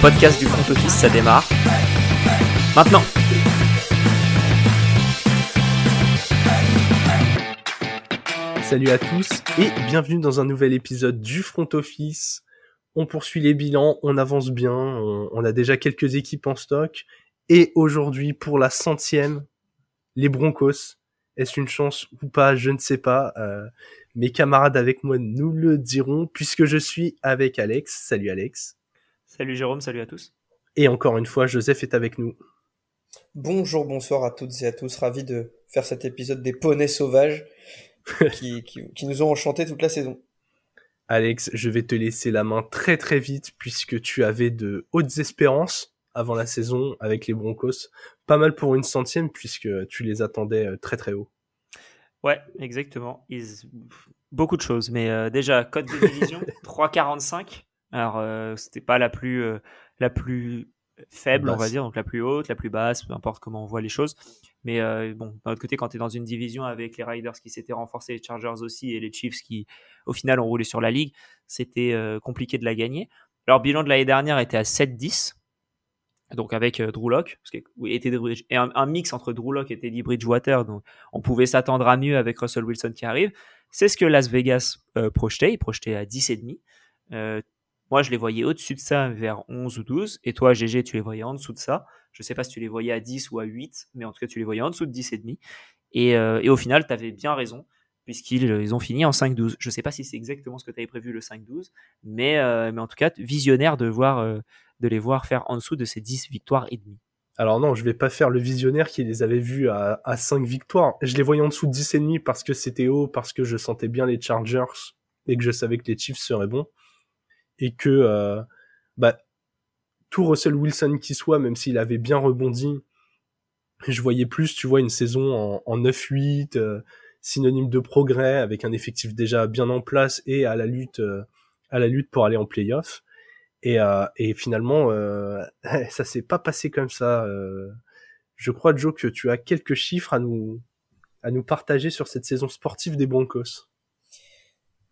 podcast du front office, ça démarre. Maintenant Salut à tous et bienvenue dans un nouvel épisode du front office. On poursuit les bilans, on avance bien, on, a déjà quelques équipes en stock. Et aujourd'hui, pour la centième, les Broncos. Est-ce une chance ou pas Je ne sais pas. Euh, mes camarades avec moi nous le diront puisque je suis avec Alex. Salut Alex. Salut Jérôme, salut à tous. Et encore une fois, Joseph est avec nous. Bonjour, bonsoir à toutes et à tous. Ravi de faire cet épisode des poneys sauvages qui, qui, nous ont enchanté toute la saison. Alex, je vais te laisser la main très très vite puisque tu avais de hautes espérances avant la saison avec les Broncos. Pas mal pour une centième puisque tu les attendais euh, très très haut. Ouais, exactement. Beaucoup de choses. Mais euh, déjà, code de division, 3,45. Alors, euh, c'était pas la plus, euh, la plus faible, on va dire, donc la plus haute, la plus basse, peu importe comment on voit les choses. Mais euh, bon, d'un autre côté, quand tu es dans une division avec les Riders qui s'étaient renforcés, les Chargers aussi, et les Chiefs qui, au final, ont roulé sur la ligue, c'était compliqué de la gagner. Leur bilan de l'année dernière était à 7-10, donc avec Drew Locke, parce que, était, et un, mix entre Drew Locke et Teddy Bridgewater, donc on pouvait s'attendre à mieux avec Russell Wilson qui arrive. C'est ce que Las Vegas projetait, il projetait à 10,5. Euh, moi, je les voyais au-dessus de ça, vers 11 ou 12. Et toi, GG, tu les voyais en dessous de ça. Je sais pas si tu les voyais à 10 ou à 8, mais en tout cas, tu les voyais en dessous de 10 et demi. Et, euh, et au final, tu avais bien raison, puisqu'ils ils ont fini en 5-12. Je sais pas si c'est exactement ce que tu avais prévu, le 5-12, mais, euh, mais en tout cas, visionnaire de, euh, les voir faire en dessous de ces 10 victoires et demi. Alors non, je vais pas faire le visionnaire qui les avait vus à, à 5 victoires. Je les voyais en dessous de 10 et demi parce que c'était haut, parce que je sentais bien les Chargers et que je savais que les Chiefs seraient bons et que euh, bah, tout Russell Wilson qui soit, même s'il avait bien rebondi, je voyais plus, tu vois, une saison en, en 9-8, euh, synonyme de progrès, avec un effectif déjà bien en place et à la lutte, euh, à la lutte pour aller en playoff. Et, et finalement, ça s'est pas passé comme ça. je crois, Joe, que tu as quelques chiffres à nous, à nous partager sur cette saison sportive des Broncos.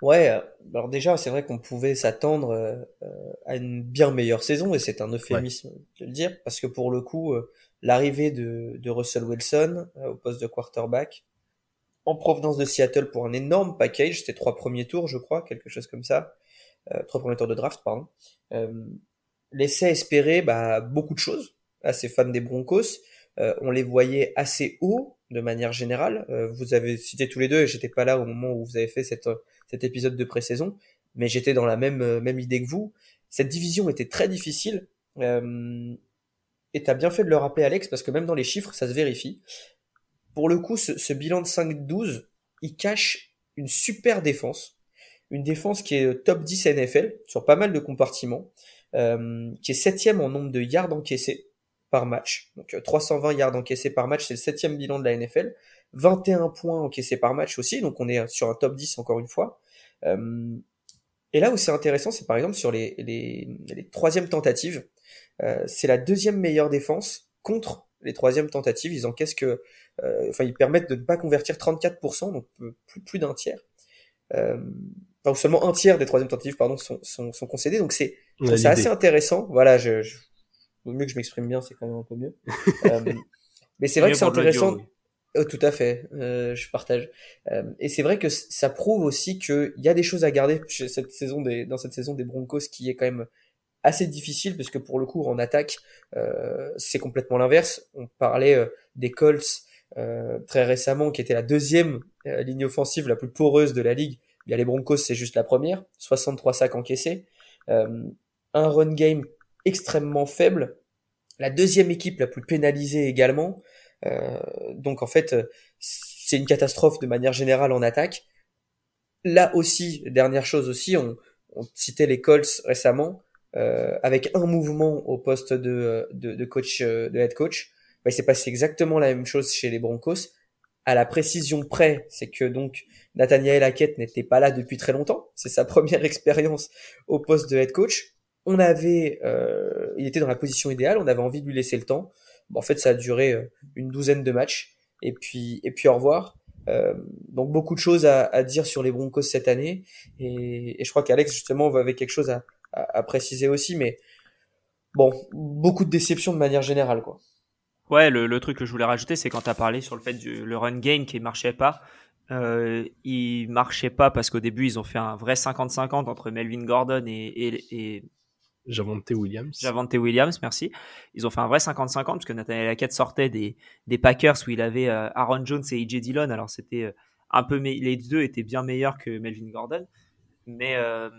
Ouais, euh, alors déjà, c'est vrai qu'on pouvait s'attendre euh, euh, à une bien meilleure saison, et c'est un euphémisme de le dire, parce que pour le coup, l'arrivée de, de, Russell Wilson au poste de quarterback, en provenance de Seattle pour un énorme package, c'était trois premiers tours, je crois, quelque chose comme ça, trois premiers tours de draft, pardon, laissait espérer bah, beaucoup de choses à ces fans des Broncos. on les voyait assez haut de manière générale. vous avez cité tous les deux, et j'étais pas là au moment où vous avez fait cette cet épisode de pré-saison, mais j'étais dans la même, euh, idée que vous. Cette division était très difficile, euh, et tu as bien fait de le rappeler, Alex, parce que même dans les chiffres, ça se vérifie. Pour le coup, ce, bilan de 5-12, il cache une super défense, une défense qui est top 10 NFL sur pas mal de compartiments, euh, qui est septième en nombre de yards encaissés par match. Donc 320 yards encaissés par match, c'est le septième bilan de la NFL. 21 points encaissés par match aussi, donc on est sur un top 10 encore une fois. Euh, et là où c'est intéressant, c'est par exemple sur les, les, les troisièmes tentatives. Euh, c'est la deuxième meilleure défense contre les troisièmes tentatives. Ils encaissent que, euh, enfin, ils permettent de ne pas convertir 34%, donc plus, plus d'un tiers. Euh, enfin, seulement un tiers des troisièmes tentatives, pardon, sont, sont, sont concédés. Donc c'est, c'est assez intéressant. Voilà, je, je, vaut mieux que je m'exprime bien, c'est quand même un peu mieux. euh, mais c'est vrai que c'est intéressant. Oh, tout à fait, euh, je partage. Euh, et c'est vrai que ça prouve aussi qu'il y a des choses à garder cette saison des, dans cette saison des Broncos qui est quand même assez difficile parce que pour le coup en attaque euh, c'est complètement l'inverse. On parlait euh, des Colts très récemment qui était la deuxième ligne offensive la plus poreuse de la ligue. Bien les Broncos c'est juste la première, 63 sacs encaissés, un run game extrêmement faible, la deuxième équipe la plus pénalisée également. Euh, donc en fait, c'est une catastrophe de manière générale en attaque. Là aussi, dernière chose aussi, on, on citait les Colts récemment, euh, avec un mouvement au poste de, de, de coach, euh, de head coach. Bah, il s'est passé exactement la même chose chez les Broncos. À la précision près, c'est que donc Nathaniel Hackett n'était pas là depuis très longtemps. C'est sa première expérience au poste de head coach. On avait, euh, il était dans la position idéale. On avait envie de lui laisser le temps en fait, ça a duré euh, une douzaine de matchs. Et puis, et puis au revoir. Euh, donc beaucoup de choses à, dire sur les Broncos cette année. Et, je crois qu'Alex justement avait quelque chose à, préciser aussi. Mais bon, beaucoup de déceptions de manière générale, quoi. Ouais, le, truc que je voulais rajouter, c'est quand tu as parlé sur le fait du le run game qui marchait pas. Euh, il marchait pas parce qu'au début, ils ont fait un vrai 50-50 entre Melvin Gordon et Javante Williams. Javante Williams, merci. Ils ont fait un vrai 50-50 parce que Nathaniel Hackett sortait des, des Packers où il avait euh, Aaron Jones et AJ Dillon. Alors c'était euh, un peu, les deux étaient bien meilleurs que Melvin Gordon. Mais euh,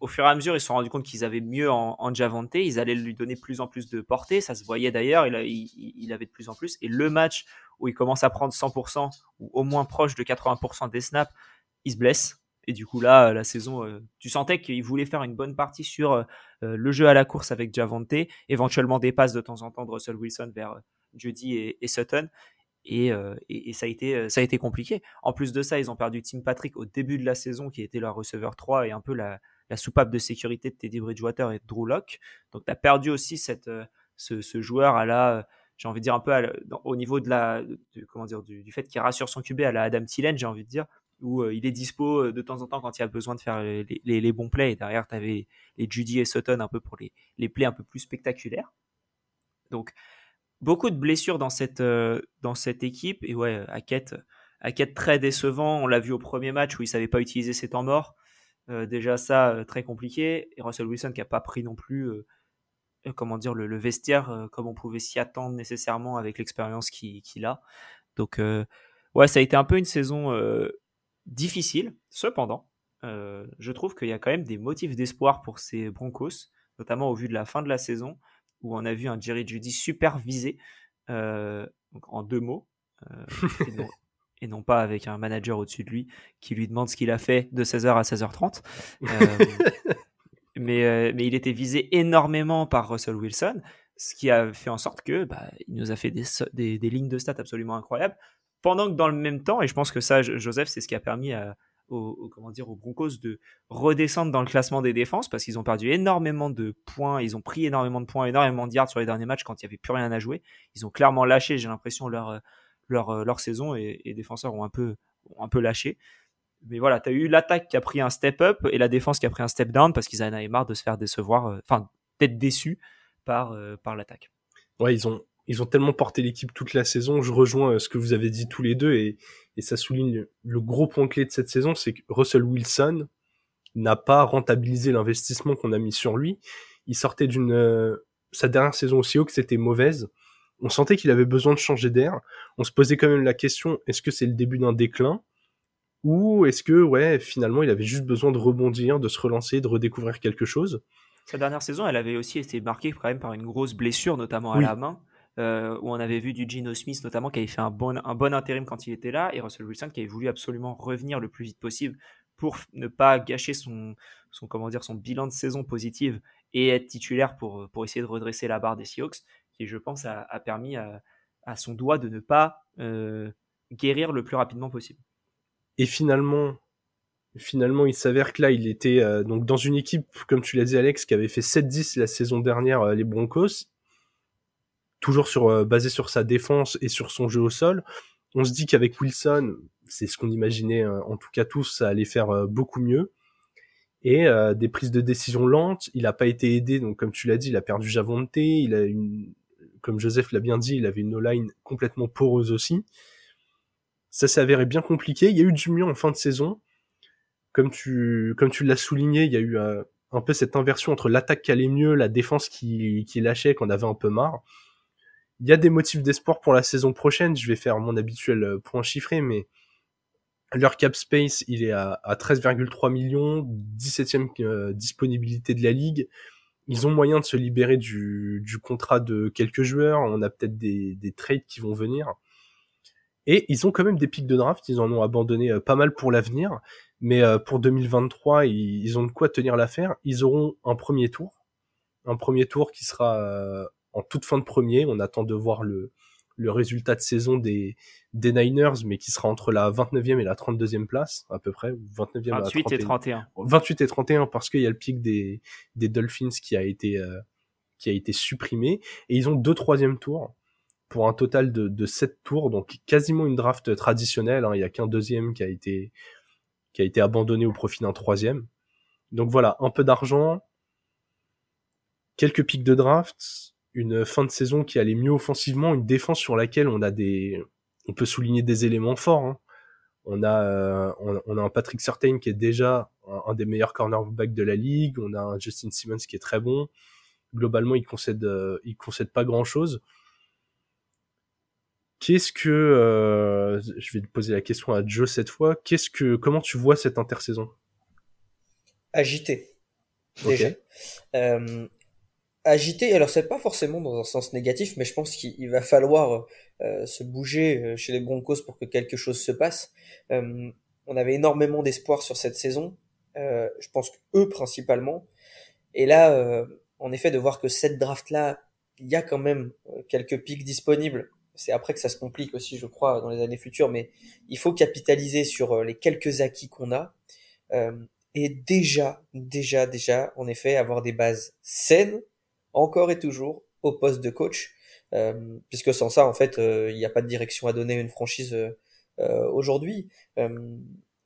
au fur et à mesure, ils se sont rendus compte qu'ils avaient mieux en, en, Javante. Ils allaient lui donner plus en plus de portée. Ça se voyait d'ailleurs. Il, il, il, avait de plus en plus. Et le match où il commence à prendre 100% ou au moins proche de 80% des snaps, il se blesse. Et du coup, là, la saison, euh, tu sentais qu'il voulait faire une bonne partie sur euh, le jeu à la course avec Javante, éventuellement des passes de temps en temps de Russell Wilson vers Judy et, Sutton. Et, ça, a été, ça a été compliqué. En plus de ça, ils ont perdu Tim Patrick au début de la saison, qui était leur receveur 3 et un peu la, soupape de sécurité de Teddy Bridgewater et de Drew Locke. Donc tu as perdu aussi cette, euh, ce, joueur à la, euh, j'ai envie de dire un peu au niveau de la, comment dire, du, fait qu'il rassure son QB à la Adam Thielen, j'ai envie de dire, où euh, il est dispo de temps en temps quand il y a besoin de faire les, bons plays. Et derrière, tu avais les Judy et Sutton un peu pour les, les plays un peu plus spectaculaires. Donc, beaucoup de blessures dans cette, dans cette équipe. Et ouais, Hackett, Hackett très décevant. On l'a vu au premier match où il savait pas utiliser ses temps morts. Euh, déjà ça, euh, très compliqué. Et Russell Wilson qui n'a pas pris non plus euh, comment dire, le, vestiaire comme on pouvait s'y attendre nécessairement avec l'expérience qu'il a. Donc, ouais, ça a été un peu une saison difficile. Cependant, je trouve qu'il y a quand même des motifs d'espoir pour ces Broncos, notamment au vu de la fin de la saison, où on a vu un Jerry Judy super visé, donc en deux mots et non pas avec un manager au-dessus de lui qui lui demande ce qu'il a fait de 16h à 16h30. Euh, mais, euh, mais il était visé énormément par Russell Wilson, ce qui a fait en sorte que bah, il nous a fait des, des, des, lignes de stats absolument incroyables. Pendant que dans le même temps, et je pense que ça, Joseph, c'est ce qui a permis à, aux, comment dire, aux Broncos de redescendre dans le classement des défenses parce qu'ils ont perdu énormément de points, ils ont pris énormément de points, énormément de yards sur les derniers matchs quand il n'y avait plus rien à jouer. Ils ont clairement lâché, j'ai l'impression, leur leur, euh, leur saison et les défenseurs ont un peu, ont un peu lâché. Mais voilà, tu as eu l'attaque qui a pris un step up et la défense qui a pris un step down parce qu'ils en avaient marre de se faire décevoir, euh, enfin, d'être déçus par, euh, par l'attaque. Ouais, ils ont, ils ont tellement porté l'équipe toute la saison. Je rejoins ce que vous avez dit tous les deux et, et ça souligne le gros point clé de cette saison, c'est que Russell Wilson n'a pas rentabilisé l'investissement qu'on a mis sur lui. Il sortait d'une, sa dernière saison aussi haut que c'était mauvaise on sentait qu'il avait besoin de changer d'air. On se posait quand même la question est-ce que c'est le début d'un déclin ou est-ce que ouais finalement il avait juste besoin de rebondir, de se relancer, de redécouvrir quelque chose? Sa dernière saison, elle avait aussi été marquée quand même par une grosse blessure, notamment à la main, euh, où on avait vu du Gino Smith notamment qui avait fait un bon, un bon intérim quand il était là, et Russell Wilson qui avait voulu absolument revenir le plus vite possible pour ne pas gâcher son, son, comment dire, son bilan de saison positive et être titulaire pour, pour essayer de redresser la barre des Seahawks qui, je pense, a, permis à, son doigt de ne pas euh, guérir le plus rapidement possible. Et finalement, finalement, il s'avère que là, il était euh, donc dans une équipe, comme tu l'as dit, Alex, qui avait fait 7-10 la saison dernière, les Broncos, toujours sur, basé sur sa défense et sur son jeu au sol. On se dit qu'avec Wilson, c'est ce qu'on imaginait, en tout cas tous, ça allait faire beaucoup mieux et des prises de décision lentes. Il n'a pas été aidé, donc comme tu l'as dit, il a perdu Javonte, comme Joseph l'a bien dit, il avait une O-line complètement poreuse aussi. Ça s'est avéré bien compliqué. Il y a eu du mieux en fin de saison. Comme tu, l'as souligné, il y a eu euh, un peu cette inversion entre l'attaque qui allait mieux, la défense qui, qui lâchait, qu'on avait un peu marre. Il y a des motifs d'espoir pour la saison prochaine. Je vais faire mon habituel euh, point chiffré, mais leur cap space, il est à, 13,3 millions, 17e euh, disponibilité de la ligue ils ont moyen de se libérer du, du contrat de quelques joueurs. On a peut-être des, des trades qui vont venir. Et ils ont quand même des pics de draft. Ils en ont abandonné euh, pas mal pour l'avenir. Mais pour 2023, ils, ont de quoi tenir l'affaire. Ils auront un premier tour. Un premier tour qui sera en toute fin de premier. On attend de voir le, le résultat de saison des, des Niners, mais qui sera entre la 29e et la 32e place, à peu près, ou 29e 28 et 31. 28 et 31, parce qu'il y a le pic des, des Dolphins qui a été, euh, qui a été supprimé, et ils ont deux troisième tours, pour un total de, de 7 tours, donc quasiment une draft traditionnelle, hein. il y a qu'un deuxième qui a été, qui a été abandonné au profit d'un troisième. Donc voilà, un peu d'argent, quelques pics de draft, une fin de saison qui allait mieux offensivement, une défense sur laquelle on a des, on peut souligner des éléments forts. Hein. On a, euh, on, a un Patrick Surtain qui est déjà un, des meilleurs cornerbacks de la ligue. On a un Justin Simmons qui est très bon. Globalement, il concède, euh, il concède pas grand chose. Qu'est-ce que, euh, je vais poser la question à Joe cette fois. Qu'est-ce que, comment tu vois cette intersaison? Agité. Déjà agité. Alors c'est pas forcément dans un sens négatif, mais je pense qu'il va falloir euh, se bouger euh, chez les Broncos pour que quelque chose se passe. Euh, on avait énormément d'espoir sur cette saison. je pense que eux principalement. Et là, en effet, de voir que cette draft-là, il y a quand même quelques pics disponibles. C'est après que ça se complique aussi, je crois, dans les années futures. Mais il faut capitaliser sur les quelques acquis qu'on a. et déjà, déjà, déjà, en effet, avoir des bases saines encore et toujours au poste de coach, euh, puisque sans ça, en fait, euh, il n'y a pas de direction à donner à une franchise euh, aujourd'hui.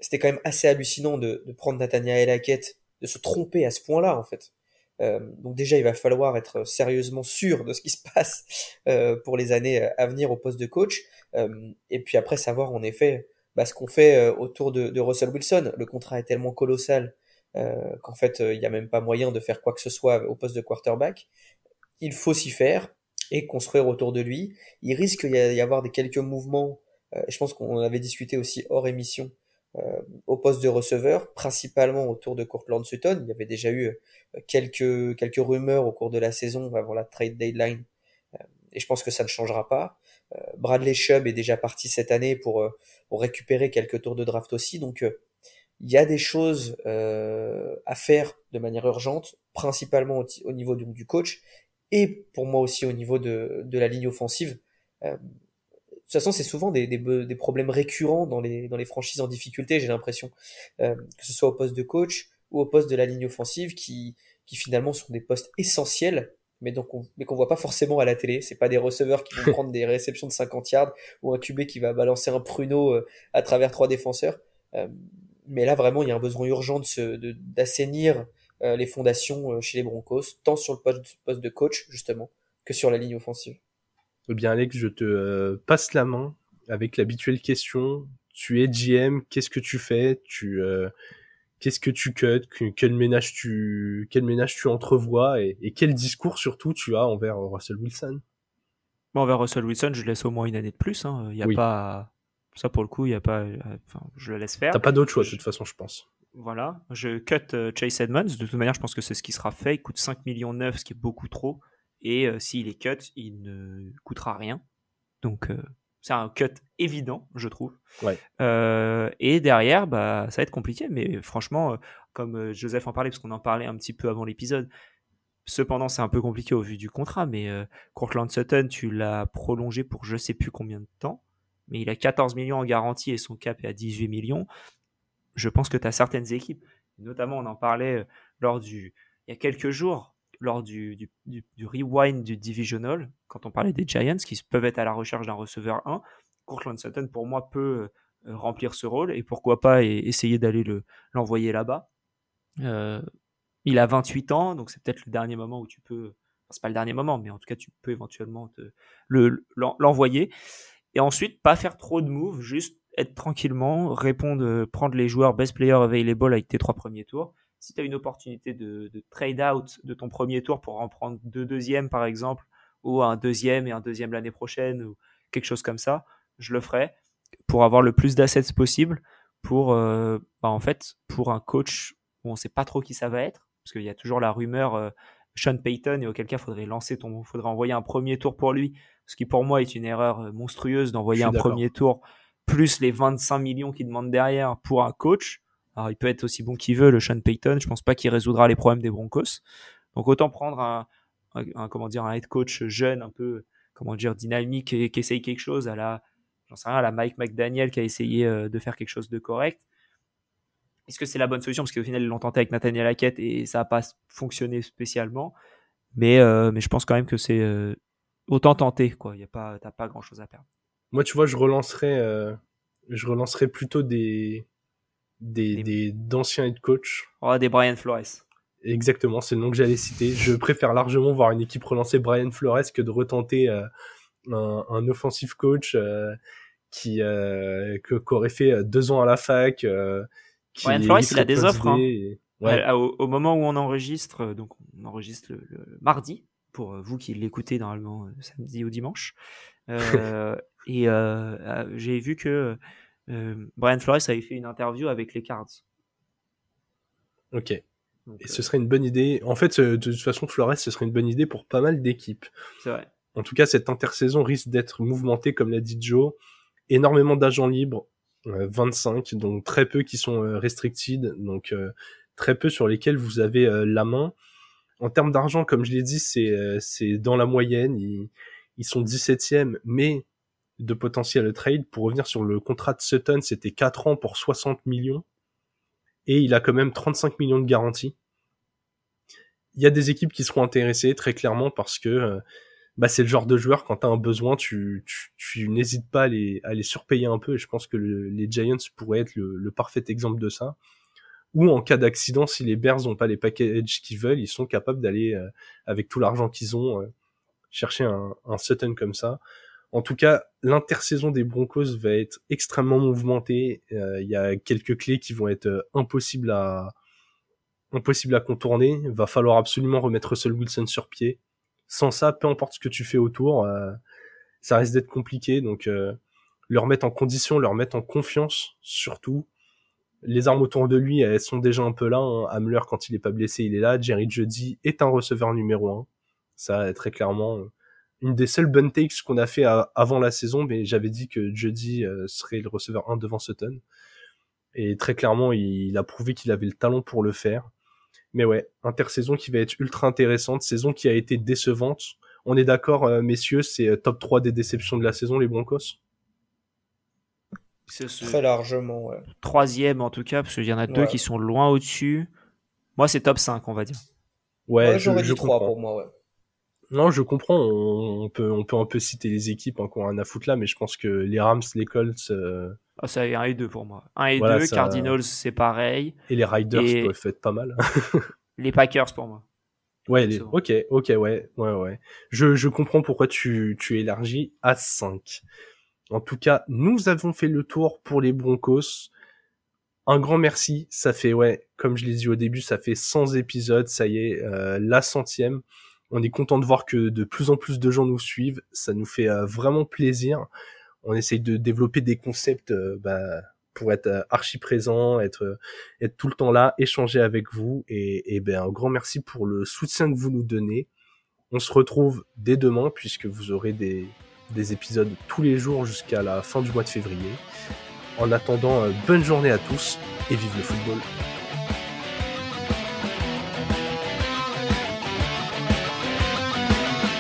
C'était quand même assez hallucinant de, de prendre Nathaniel Hackett, de se tromper à ce point-là, en fait. donc déjà, il va falloir être sérieusement sûr de ce qui se passe pour les années à venir au poste de coach. et puis après, savoir en effet bah, ce qu'on fait autour de, Russell Wilson. Le contrat est tellement colossal qu'en fait euh, il n'y a même pas moyen de faire quoi que ce soit au poste de quarterback. Il faut s'y faire et construire autour de lui. Il risque d'y avoir des quelques mouvements, euh, je pense qu'on avait discuté aussi hors émission, au poste de receveur, principalement autour de Courtland Sutton. Il y avait déjà eu quelques, quelques rumeurs au cours de la saison avant la trade deadline, et je pense que ça ne changera pas. Bradley Chubb est déjà parti cette année pour, pour récupérer quelques tours de draft aussi, donc il y a des choses euh, à faire de manière urgente, principalement au, niveau du, du, coach et pour moi aussi au niveau de, de la ligne offensive. Euh, de toute façon, c'est souvent des, des, des, problèmes récurrents dans les, dans les franchises en difficulté, j'ai l'impression, euh, que ce soit au poste de coach ou au poste de la ligne offensive, qui, qui finalement sont des postes essentiels, mais donc on, mais qu'on voit pas forcément à la télé. C'est pas des receveurs qui vont prendre des réceptions de 50 yards ou un QB qui va balancer un pruneau euh, à travers trois défenseurs. Euh, mais là, vraiment, il y a un besoin urgent de d'assainir euh, les fondations euh, chez les Broncos, tant sur le poste, poste de coach, justement, que sur la ligne offensive. Eh bien, Alex, je te euh, passe la main avec l'habituelle question. Tu es GM, qu'est-ce que tu fais? Tu qu'est-ce que tu cut Quel ménage tu quel ménage tu entrevois? Et, et, quel discours surtout tu as envers Russell Wilson? Bon, Envers Russell Wilson, je laisse au moins une année de plus. Hein. Il n'y a pas ça, pour le coup, il y a pas. Euh, enfin, je le laisse faire. T'as pas d'autre choix, de toute façon, je pense. Voilà. Je cut euh, Chase Edmonds. De toute manière, je pense que c'est ce qui sera fait. Il coûte 5 millions 9, ce qui est beaucoup trop. Et euh, s'il est cut, il ne coûtera rien. Donc, c'est un cut évident, je trouve. Ouais. et derrière, bah, ça va être compliqué. Mais franchement, comme Joseph en parlait, parce qu'on en parlait un petit peu avant l'épisode, Cependant, c'est un peu compliqué au vu du contrat, mais Courtland Sutton, tu l'as prolongé pour je sais plus combien de temps mais il a 14 millions en garantie et son cap est à 18 millions. Je pense que tu as certaines équipes, notamment on en parlait euh, lors du, il y a quelques jours, lors du, du, rewind du divisional, quand on parlait des Giants qui peuvent être à la recherche d'un receveur 1. Courtland Sutton, pour moi, peut euh, remplir ce rôle et pourquoi pas essayer d'aller l'envoyer là-bas. Euh, il a 28 ans, donc c'est peut-être le dernier moment où tu peux. c'est pas le dernier moment, mais en tout cas, tu peux éventuellement l'envoyer. Et ensuite, pas faire trop de moves, juste être tranquillement, répondre, euh, prendre les joueurs best player available avec tes trois premiers tours. Si tu as une opportunité de, trade out de ton premier tour pour en prendre deux deuxièmes par exemple, ou un deuxième et un deuxième l'année prochaine, ou quelque chose comme ça, je le ferai pour avoir le plus d'assets possible pour, euh, bah, en fait, pour un coach où on sait pas trop qui ça va être, parce qu'il y a toujours la rumeur euh, Sean Payton, et auquel cas faudrait lancer ton, faudrait envoyer un premier tour pour lui ce qui pour moi est une erreur euh, monstrueuse d'envoyer un premier tour plus les 25 millions qu'il demande derrière pour un coach. Alors il peut être aussi bon qu'il veut, le Sean Payton, je pense pas qu'il résoudra les problèmes des Broncos. Donc autant prendre un, comment dire un head coach jeune, un peu comment dire dynamique et qui essaye quelque chose à la j'en sais rien à la Mike McDaniel qui a essayé euh, de faire quelque chose de correct. Est-ce que c'est la bonne solution? Parce qu'au final ils l'ont tenté avec Nathaniel Hackett et ça n'a pas fonctionné spécialement. Mais, euh, mais je pense quand même que c'est autant tenter y a pas, pas grand chose à perdre. Moi, tu vois, je relancerais, euh, je relancerais plutôt des des, des d'anciens head coach. Oh, des Brian Flores. Exactement, c'est le nom que j'allais citer. Je préfère largement voir une équipe relancer Brian Flores que de retenter euh, un, un offensive coach euh, qui euh, qu'aurait fait deux ans à la fac. Brian Flores, il a des offres. Hein. Ouais. Au, moment où on enregistre, donc on enregistre le, mardi pour vous qui l'écoutez normalement samedi ou dimanche. et j'ai vu que Brian Flores avait fait une interview avec les Cards. Ok et ce serait une bonne idée. En fait, de toute façon, Flores, ce serait une bonne idée pour pas mal d'équipes. C'est vrai. En tout cas, cette intersaison risque d'être mouvementée, comme l'a dit Joe. Énormément d'agents libres, 25, euh, donc très peu qui sont euh, restricted, donc euh, très peu sur lesquels vous avez la main. En termes d'argent, comme je l'ai dit, c'est c'est dans la moyenne. Ils, ils sont 17e, mais de potentiel trade. Pour revenir sur le contrat de Sutton, c'était 4 ans pour 60 millions et il a quand même 35 millions de garanties. Il y a des équipes qui seront intéressées très clairement parce que bah, c'est le genre de joueur quand tu as un besoin, tu, tu, n'hésites pas à les, à les surpayer un peu et je pense que les Giants pourraient être le, parfait exemple de ça. Ou en cas d'accident, si les Bears n'ont pas les packages qu'ils veulent, ils sont capables d'aller euh, avec tout l'argent qu'ils ont euh, chercher un, un Sutton comme ça. En tout cas, l'intersaison des Broncos va être extrêmement mouvementée. Euh, il y a quelques clés qui vont être euh, impossibles à impossibles à contourner. Va falloir absolument remettre Russell Wilson sur pied. Sans ça, peu importe ce que tu fais autour, euh, ça risque d'être compliqué. Donc, le remettre en condition, le remettre en confiance, surtout. Les armes autour de lui, elles sont déjà un peu là. Hein. Hamler, quand il est pas blessé, il est là. Jerry Jeudy est un receveur numéro un. Ça, très clairement, une des seules bonnes takes qu'on a fait avant la saison, mais j'avais dit que euh, serait le receveur 1 devant Sutton. Et très clairement, il, a prouvé qu'il avait le talent pour le faire. Mais ouais, intersaison qui va être ultra intéressante, saison qui a été décevante. On est d'accord, euh, messieurs, c'est euh, top 3 des déceptions de la saison, les Broncos Très largement, ouais. Troisième en tout cas, parce qu'il y en a deux qui sont loin au-dessus. Moi, c'est top 5, on va dire. Ouais, j'aurais dit 3 pour moi, ouais. Non, je comprends. On, peut, on peut un peu citer les équipes encore un à foutre là, mais je pense que les Rams, les Colts. Euh... Ah, ça y 1 et 2 pour moi. 1 et 2, Cardinals, c'est pareil. Et les Riders peuvent être pas mal. les Packers pour moi. Ouais, les... ok, ok, ouais, ouais, ouais. Je, je comprends pourquoi tu, tu élargis à 5. En tout cas, nous avons fait le tour pour les Broncos. Un grand merci. Ça fait, ouais, comme je l'ai dit au début, ça fait 100 épisodes. Ça y est, euh, la centième. On est content de voir que de plus en plus de gens nous suivent. Ça nous fait euh, vraiment plaisir. On essaye de développer des concepts euh, bah, pour être euh, archi présent, être être tout le temps là, échanger avec vous. Et, et ben un grand merci pour le soutien que vous nous donnez. On se retrouve dès demain puisque vous aurez des, des épisodes tous les jours jusqu'à la fin du mois de février. En attendant, bonne journée à tous et vive le football.